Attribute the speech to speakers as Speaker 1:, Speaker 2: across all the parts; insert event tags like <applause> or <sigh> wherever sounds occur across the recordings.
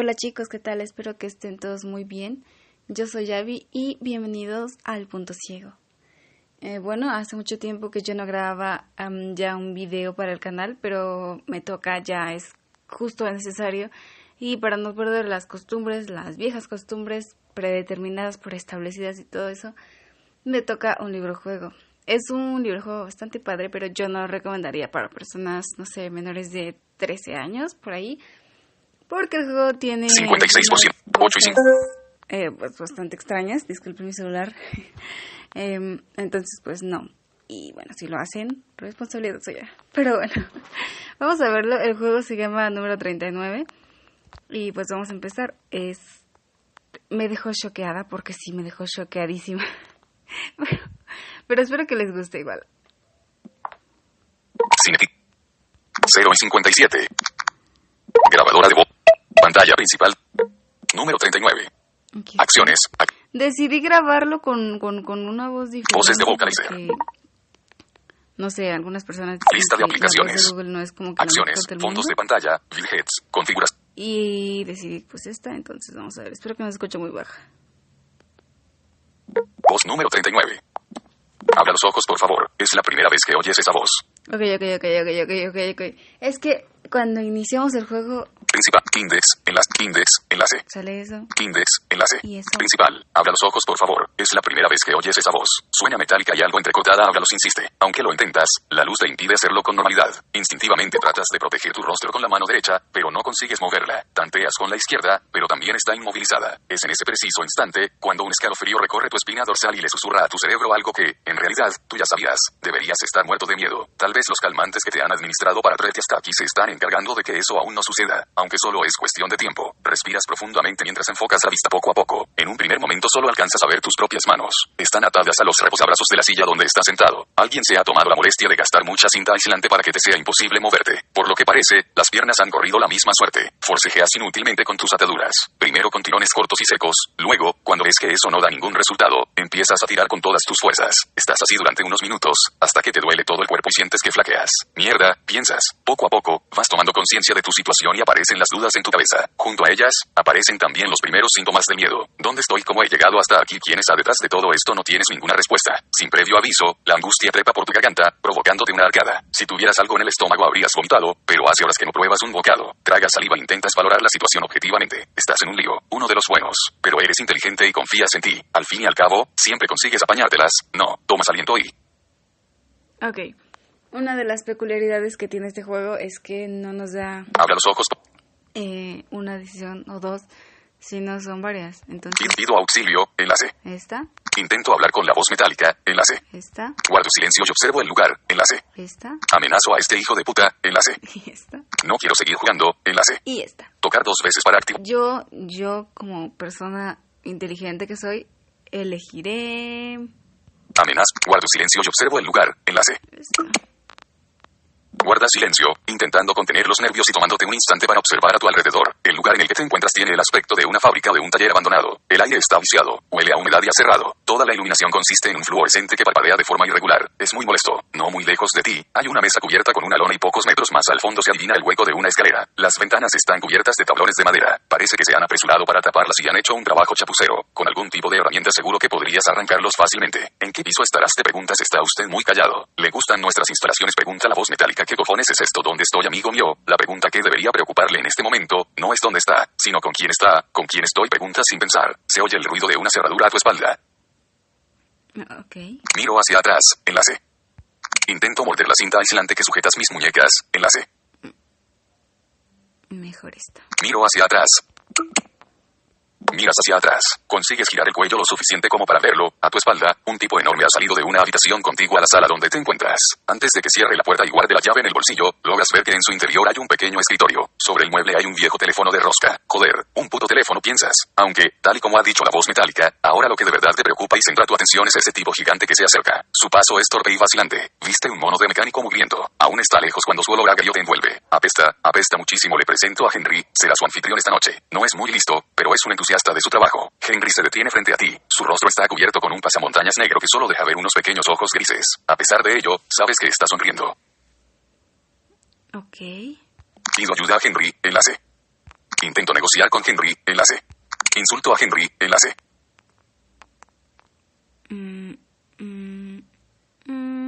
Speaker 1: Hola chicos, ¿qué tal? Espero que estén todos muy bien. Yo soy Yavi y bienvenidos al Punto Ciego. Eh, bueno, hace mucho tiempo que yo no grababa am, ya un video para el canal, pero me toca, ya es justo necesario. Y para no perder las costumbres, las viejas costumbres predeterminadas, preestablecidas y todo eso, me toca un libro juego. Es un libro juego bastante padre, pero yo no lo recomendaría para personas, no sé, menores de 13 años, por ahí. Porque el juego tiene...
Speaker 2: 56%,
Speaker 1: algunas
Speaker 2: 8 y 5.
Speaker 1: cosas, eh, pues bastante extrañas, disculpen mi celular. <laughs> Em, entonces, pues no. Y bueno, si lo hacen, responsabilidad suya. Pero bueno, <laughs> vamos a verlo. El juego se llama número 39. Y pues vamos a empezar. Es. Me dejó choqueada porque sí me dejó choqueadísima. <laughs> Pero, pero espero que les guste igual.
Speaker 2: Cinetic. 0 y 57. Grabadora de voz. Pantalla principal. Número 39.
Speaker 1: Aquí.
Speaker 2: Acciones. Ac-
Speaker 1: Decidí grabarlo con, con, con una voz diferente.
Speaker 2: Voces de vocalizer.
Speaker 1: porque, No sé, algunas personas.
Speaker 2: Lista de
Speaker 1: dicen que
Speaker 2: aplicaciones.
Speaker 1: de Google no es como que la
Speaker 2: acciones. Fondos de pantalla. Widgets. Configuras.
Speaker 1: Y decidí, pues esta, entonces vamos a ver. Espero que no se escuche muy baja.
Speaker 2: Voz número 39. Abra los ojos, por favor. Es la primera vez que oyes esa voz.
Speaker 1: Ok, ok, ok, ok, ok, ok, ok. Es que cuando iniciamos el juego,
Speaker 2: Principal. Index. Enlace. Enlace.
Speaker 1: sale eso.
Speaker 2: Index, enlace.
Speaker 1: ¿Y eso?
Speaker 2: Principal, abra los ojos, por favor. Es la primera vez que oyes esa voz. Suena metálica y algo entrecortada, háblalos, insiste. Aunque lo intentas, la luz te impide hacerlo con normalidad. Instintivamente tratas de proteger tu rostro con la mano derecha, pero no consigues moverla. Tanteas con la izquierda, pero también está inmovilizada. Es en ese preciso instante, cuando un escalofrío recorre tu espina dorsal y le susurra a tu cerebro algo que, en realidad, tú ya sabías. Deberías estar muerto de miedo. Tal vez los calmantes que te han administrado para traerte hasta aquí se están encargando de que eso aún no suceda, aunque solo es cuestión de tiempo. Respiras profundamente mientras enfocas la vista poco a poco. En un primer momento solo alcanzas a ver tus propias manos. Están atadas a los reposabrazos de la silla donde estás sentado. Alguien se ha tomado la molestia de gastar mucha cinta aislante para que te sea imposible moverte. Por lo que parece, las piernas han corrido la misma suerte. Forcejeas inútilmente con tus ataduras. Primero con tirones cortos y secos, luego, cuando ves que eso no da ningún resultado, empiezas a tirar con todas tus fuerzas. Estás así durante unos minutos, hasta que te duele todo el cuerpo y sientes que flaqueas. Mierda, piensas. Poco a poco, vas tomando conciencia de tu situación y aparecen las dudas en tu cabeza. Junto a ellas, aparecen también los primeros síntomas de miedo. ¿Dónde estoy? ¿Cómo he llegado hasta aquí? ¿Quién está detrás de todo esto? No tienes ninguna respuesta. Sin previo aviso, la angustia trepa por tu garganta, provocándote una arcada. Si tuvieras algo en el estómago habrías vomitado, pero hace horas que no pruebas un bocado. Tragas saliva e intentas valorar la situación objetivamente. Estás en un lío, uno de los buenos, pero eres inteligente y confías en ti. Al fin y al cabo, siempre consigues apañártelas. No, tomas aliento y...
Speaker 1: Ok. Una de las peculiaridades que tiene este juego es que no nos da
Speaker 2: Abra los ojos.
Speaker 1: Eh, una decisión o dos, sino son varias. Entonces,
Speaker 2: Pido auxilio. Enlace.
Speaker 1: esta,
Speaker 2: Intento hablar con la voz metálica. Enlace.
Speaker 1: esta,
Speaker 2: Guardo silencio y observo el lugar. Enlace.
Speaker 1: esta
Speaker 2: Amenazo a este hijo de puta. Enlace. <laughs>
Speaker 1: y esta
Speaker 2: No quiero seguir jugando. Enlace.
Speaker 1: y esta.
Speaker 2: Tocar dos veces para activar.
Speaker 1: Yo, yo como persona inteligente que soy, elegiré
Speaker 2: Amenazo. Guardo silencio y observo el lugar. Enlace.
Speaker 1: esta.
Speaker 2: Guarda silencio, intentando contener los nervios y tomándote un instante para observar a tu alrededor. El lugar en el que te encuentras tiene el aspecto de una fábrica o de un taller abandonado. El aire está viciado, huele a humedad y a cerrado. Toda la iluminación consiste en un fluorescente que parpadea de forma irregular. Es muy molesto. No muy lejos de ti, hay una mesa cubierta con una lona y pocos metros más al fondo se adivina el hueco de una escalera. Las ventanas están cubiertas de tablones de madera. Parece que se han apresurado para taparlas y han hecho un trabajo chapucero. Con algún tipo de herramienta seguro que podrías arrancarlos fácilmente. ¿En qué piso estarás? Te preguntas, está usted muy callado. ¿Le gustan nuestras instalaciones? Pregunta la voz metálica. ¿Qué cojones es esto? ¿Dónde estoy, amigo mío? La pregunta que debería preocuparle en este momento no es dónde está, sino con quién está, con quién estoy. Pregunta sin pensar. Se oye el ruido de una cerradura a tu espalda.
Speaker 1: Ok.
Speaker 2: Miro hacia atrás. Enlace. Intento morder la cinta aislante que sujetas mis muñecas. Enlace.
Speaker 1: Mejor esta.
Speaker 2: Miro hacia atrás. Miras hacia atrás. Consigues girar el cuello lo suficiente como para verlo. A tu espalda, un tipo enorme ha salido de una habitación contigua a la sala donde te encuentras. Antes de que cierre la puerta y guarde la llave en el bolsillo, logras ver que en su interior hay un pequeño escritorio. Sobre el mueble hay un viejo teléfono de rosca. Joder, un puto teléfono piensas. Aunque, tal y como ha dicho la voz metálica, ahora lo que de verdad te preocupa y centra tu atención es ese tipo gigante que se acerca. Su paso es torpe y vacilante. Viste un mono de mecánico mugriento. Aún está lejos cuando su olor agrio te envuelve. Apesta, apesta muchísimo. Le presento a Henry. Será su anfitrión esta noche. No es muy listo, pero es un entusiasta de su trabajo. Henry se detiene frente a ti. Su rostro está cubierto con un pasamontañas negro que solo deja ver unos pequeños ojos grises. A pesar de ello, sabes que está sonriendo.
Speaker 1: Ok.
Speaker 2: Pido ayuda a Henry. Enlace. Intento negociar con Henry. Enlace. Insulto a Henry. Enlace.
Speaker 1: Mm, mm, mm.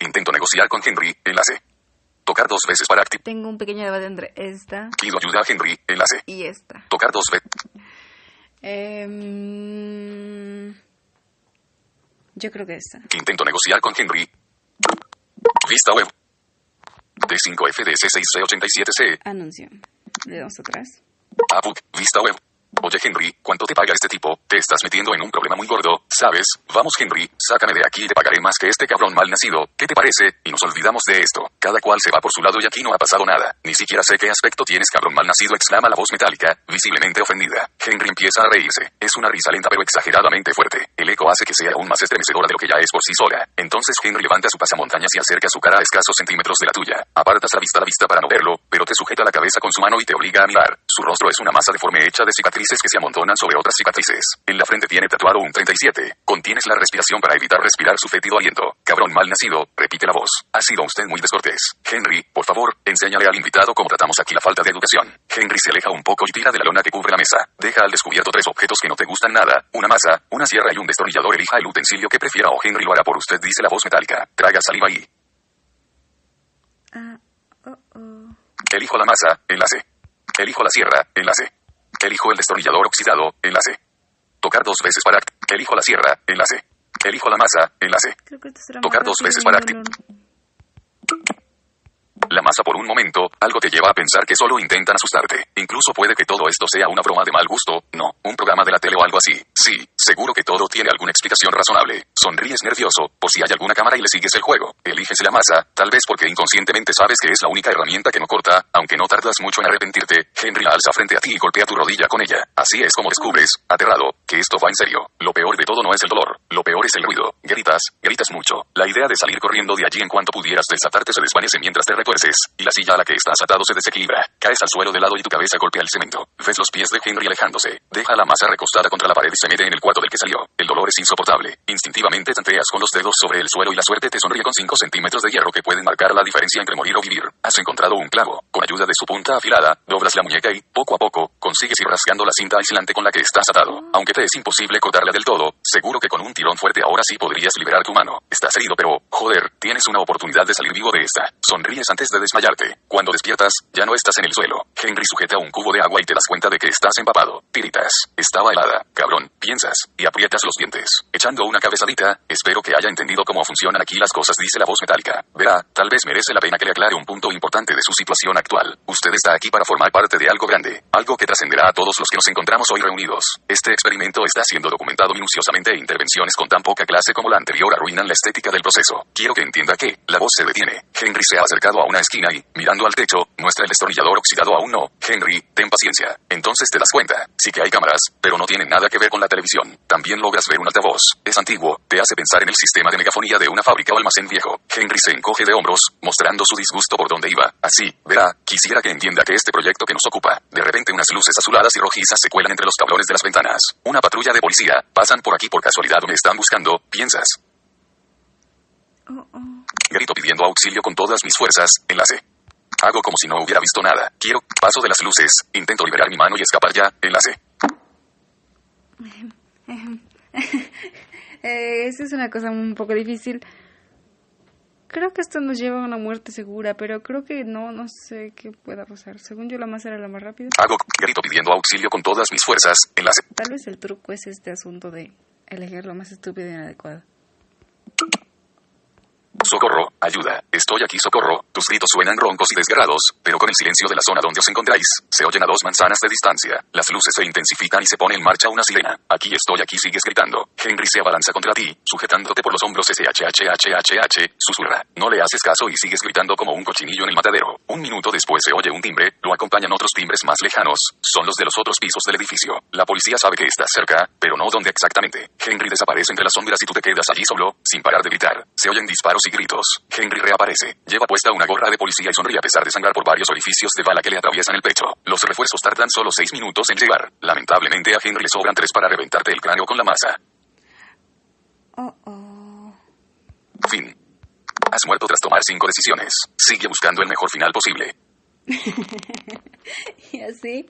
Speaker 2: Intento negociar con Henry. Enlace. Tocar dos veces para activar.
Speaker 1: Tengo un pequeño debate entre esta
Speaker 2: Pido ayuda a Henry. Enlace.
Speaker 1: y esta.
Speaker 2: Tocar dos veces.
Speaker 1: Em, yo creo que esta.
Speaker 2: Intento negociar con Henry. Vista web. D5FDS6C87C.
Speaker 1: Anuncio. Le damos atrás.
Speaker 2: Abook. Vista web. Oye Henry, ¿cuánto te paga este tipo? Te estás metiendo en un problema muy gordo, ¿sabes? Vamos Henry, sácame de aquí y te pagaré más que este cabrón mal nacido. ¿Qué te parece? Y nos olvidamos de esto. Cada cual se va por su lado y aquí no ha pasado nada. Ni siquiera sé qué aspecto tienes cabrón mal nacido, exclama la voz metálica, visiblemente ofendida. Henry empieza a reírse. Es una risa lenta pero exageradamente fuerte. El eco hace que sea aún más estremecedora de lo que ya es por sí sola. Entonces Henry levanta su pasamontañas y acerca su cara a escasos centímetros de la tuya. Apartas la vista a la vista para no verlo, pero te sujeta la cabeza con su mano y te obliga a mirar. Su rostro es una masa deforme hecha de cicatrices que se amontonan sobre otras cicatrices. En la frente tiene tatuado un 37. Contienes la respiración para evitar respirar su fétido aliento. Cabrón mal nacido, repite la voz. Ha sido usted muy descortés. Henry, por favor, enséñale al invitado cómo tratamos aquí la falta de educación. Henry se aleja un poco y tira de la lona que cubre la mesa. Deja al descubierto tres objetos que no te gustan nada. Una masa, una sierra y un destornillador. Elija el utensilio que prefiera o Henry lo hará por usted, dice la voz metálica. Traga saliva y...
Speaker 1: Ah, oh, oh.
Speaker 2: Elijo la masa, enlace. Elijo la sierra, enlace. Elijo el destornillador oxidado, enlace. Tocar dos veces para act- Elijo la sierra, enlace. Elijo la masa, enlace.
Speaker 1: Que
Speaker 2: Tocar dos veces para. La masa por un momento, algo te lleva a pensar que solo intentan asustarte. Incluso puede que todo esto sea una broma de mal gusto, no, un programa de la tele o algo así. Sí, seguro que todo tiene alguna explicación razonable. Sonríes nervioso, por si hay alguna cámara y le sigues el juego. Eliges la masa, tal vez porque inconscientemente sabes que es la única herramienta que no corta, aunque no tardas mucho en arrepentirte. Henry alza frente a ti y golpea tu rodilla con ella. Así es como descubres, aterrado, que esto va en serio. Lo peor de todo no es el dolor, lo peor es el ruido. Gritas, gritas mucho. La idea de salir corriendo de allí en cuanto pudieras desatarte se desvanece mientras te retuerces, y la silla a la que estás atado se desequilibra. Caes al suelo de lado y tu cabeza golpea el cemento. Ves los pies de Henry alejándose. Deja la masa recostada contra la pared y se mete en el cuarto del que salió. El dolor es insoportable. Instintivamente tanteas con los dedos sobre el suelo y la suerte te sonríe con 5 centímetros de hierro que pueden marcar la diferencia entre morir o vivir. Has encontrado un clavo. Con ayuda de su punta afilada, doblas la muñeca y, poco a poco, consigues ir rasgando la cinta aislante con la que estás atado. Aunque te es imposible cortarla del todo, seguro que con un tirón fuerte ahora sí podrías liberar tu mano. Estás herido, pero, joder, tienes una oportunidad de salir vivo de esta. Sonríes antes de desmayarte. Cuando despiertas, ya no estás en el suelo. Henry sujeta un cubo de agua y te das cuenta de que estás empapado. Tiritas. Estaba helada. Cabrón, piensas, y aprietas los dientes. Echando una cabezadita, espero que haya entendido cómo funcionan aquí las cosas, dice la voz metálica. Verá, tal vez merece la pena que le aclare un punto importante de su situación actual. Usted está aquí para formar parte de algo grande, algo que trascenderá a todos los que nos encontramos hoy reunidos. Este experimento está siendo documentado minuciosamente e intervenciones con tan poca clase como la anterior arruinan la estética del proceso. Quiero que entienda que, la voz se detiene. Henry se ha acercado a una esquina y, mirando al techo, muestra el destornillador oxidado aún no. Henry, ten paciencia. Entonces te das cuenta. Sí que hay cámaras, pero no tienen nada que ver con la televisión. También logras ver un altavoz. Es antiguo, te hace pensar en el sistema de megafonía de una fábrica o almacén viejo. Henry se encoge de hombros, mostrando su disgusto por donde iba. Así, verá, quisiera que entienda que este proyecto que nos ocupa, de repente unas luces azuladas y rojizas se cuelan entre los tablones de las ventanas. Una patrulla de policía, pasan por aquí por casualidad o me están buscando, piensas. Grito pidiendo auxilio con todas mis fuerzas, enlace. Hago como si no hubiera visto nada. Quiero, paso de las luces, intento liberar mi mano y escapar ya, enlace. <laughs>
Speaker 1: Eh, esa es una cosa un poco difícil. Creo que esto nos lleva a una muerte segura, pero creo que no, no sé qué pueda pasar. Según yo, la más era la más rápida.
Speaker 2: Hago, grito pidiendo auxilio con todas mis fuerzas, enlace.
Speaker 1: Tal vez el truco es este asunto de elegir lo más estúpido e inadecuado.
Speaker 2: Socorro, ayuda, estoy aquí, socorro. Tus gritos suenan roncos y desgarrados, pero con el silencio de la zona donde os encontráis, se oyen a dos manzanas de distancia. Las luces se intensifican y se pone en marcha una sirena. Aquí estoy, aquí sigues gritando. Henry se abalanza contra ti, sujetándote por los hombros SHHHHH, susurra. No le haces caso y sigues gritando como un cochinillo en el matadero. Un minuto después se oye un timbre, lo acompañan otros timbres más lejanos. Son los de los otros pisos del edificio. La policía sabe que estás cerca, pero no dónde exactamente. Henry desaparece entre las sombras y tú te quedas allí solo, sin parar de gritar. Se oyen disparos y gritos. Henry reaparece. Lleva puesta una gorra de policía y sonríe a pesar de sangrar por varios orificios de bala que le atraviesan el pecho. Los refuerzos tardan solo seis minutos en llegar. Lamentablemente a Henry le sobran tres para reventarte el cráneo con la masa.
Speaker 1: Oh, oh.
Speaker 2: Fin. Has muerto tras tomar cinco decisiones. Sigue buscando el mejor final posible. <laughs>
Speaker 1: y así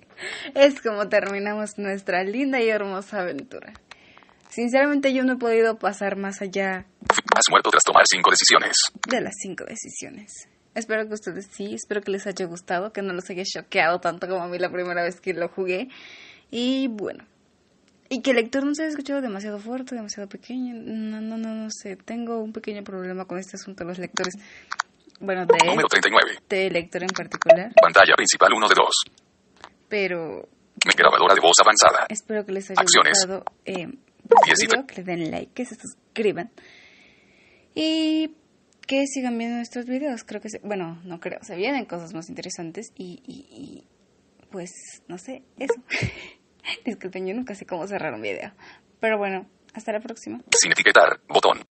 Speaker 1: es como terminamos nuestra linda y hermosa aventura. Sinceramente yo no he podido pasar más allá.
Speaker 2: Has muerto tras tomar cinco decisiones.
Speaker 1: De las cinco decisiones. Espero que ustedes sí, espero que les haya gustado, que no los haya choqueado tanto como a mí la primera vez que lo jugué. Y bueno, y que el lector no se haya escuchado demasiado fuerte, demasiado pequeño. No, no, no, no sé. Tengo un pequeño problema con este asunto de los lectores. Bueno, de,
Speaker 2: Número 39.
Speaker 1: de lector en particular.
Speaker 2: Pantalla principal 1 de 2.
Speaker 1: Pero
Speaker 2: Grabadora de voz avanzada.
Speaker 1: espero que les haya
Speaker 2: Acciones.
Speaker 1: gustado eh,
Speaker 2: Diecito.
Speaker 1: video, que le den like, que se suscriban. Y que sigan viendo nuestros videos. Creo que, se, bueno, no creo, se vienen cosas más interesantes y, y, y pues, no sé, eso. <laughs> Disculpen, yo nunca sé cómo cerrar un video. Pero bueno, hasta la próxima.
Speaker 2: Sin etiquetar. Botón.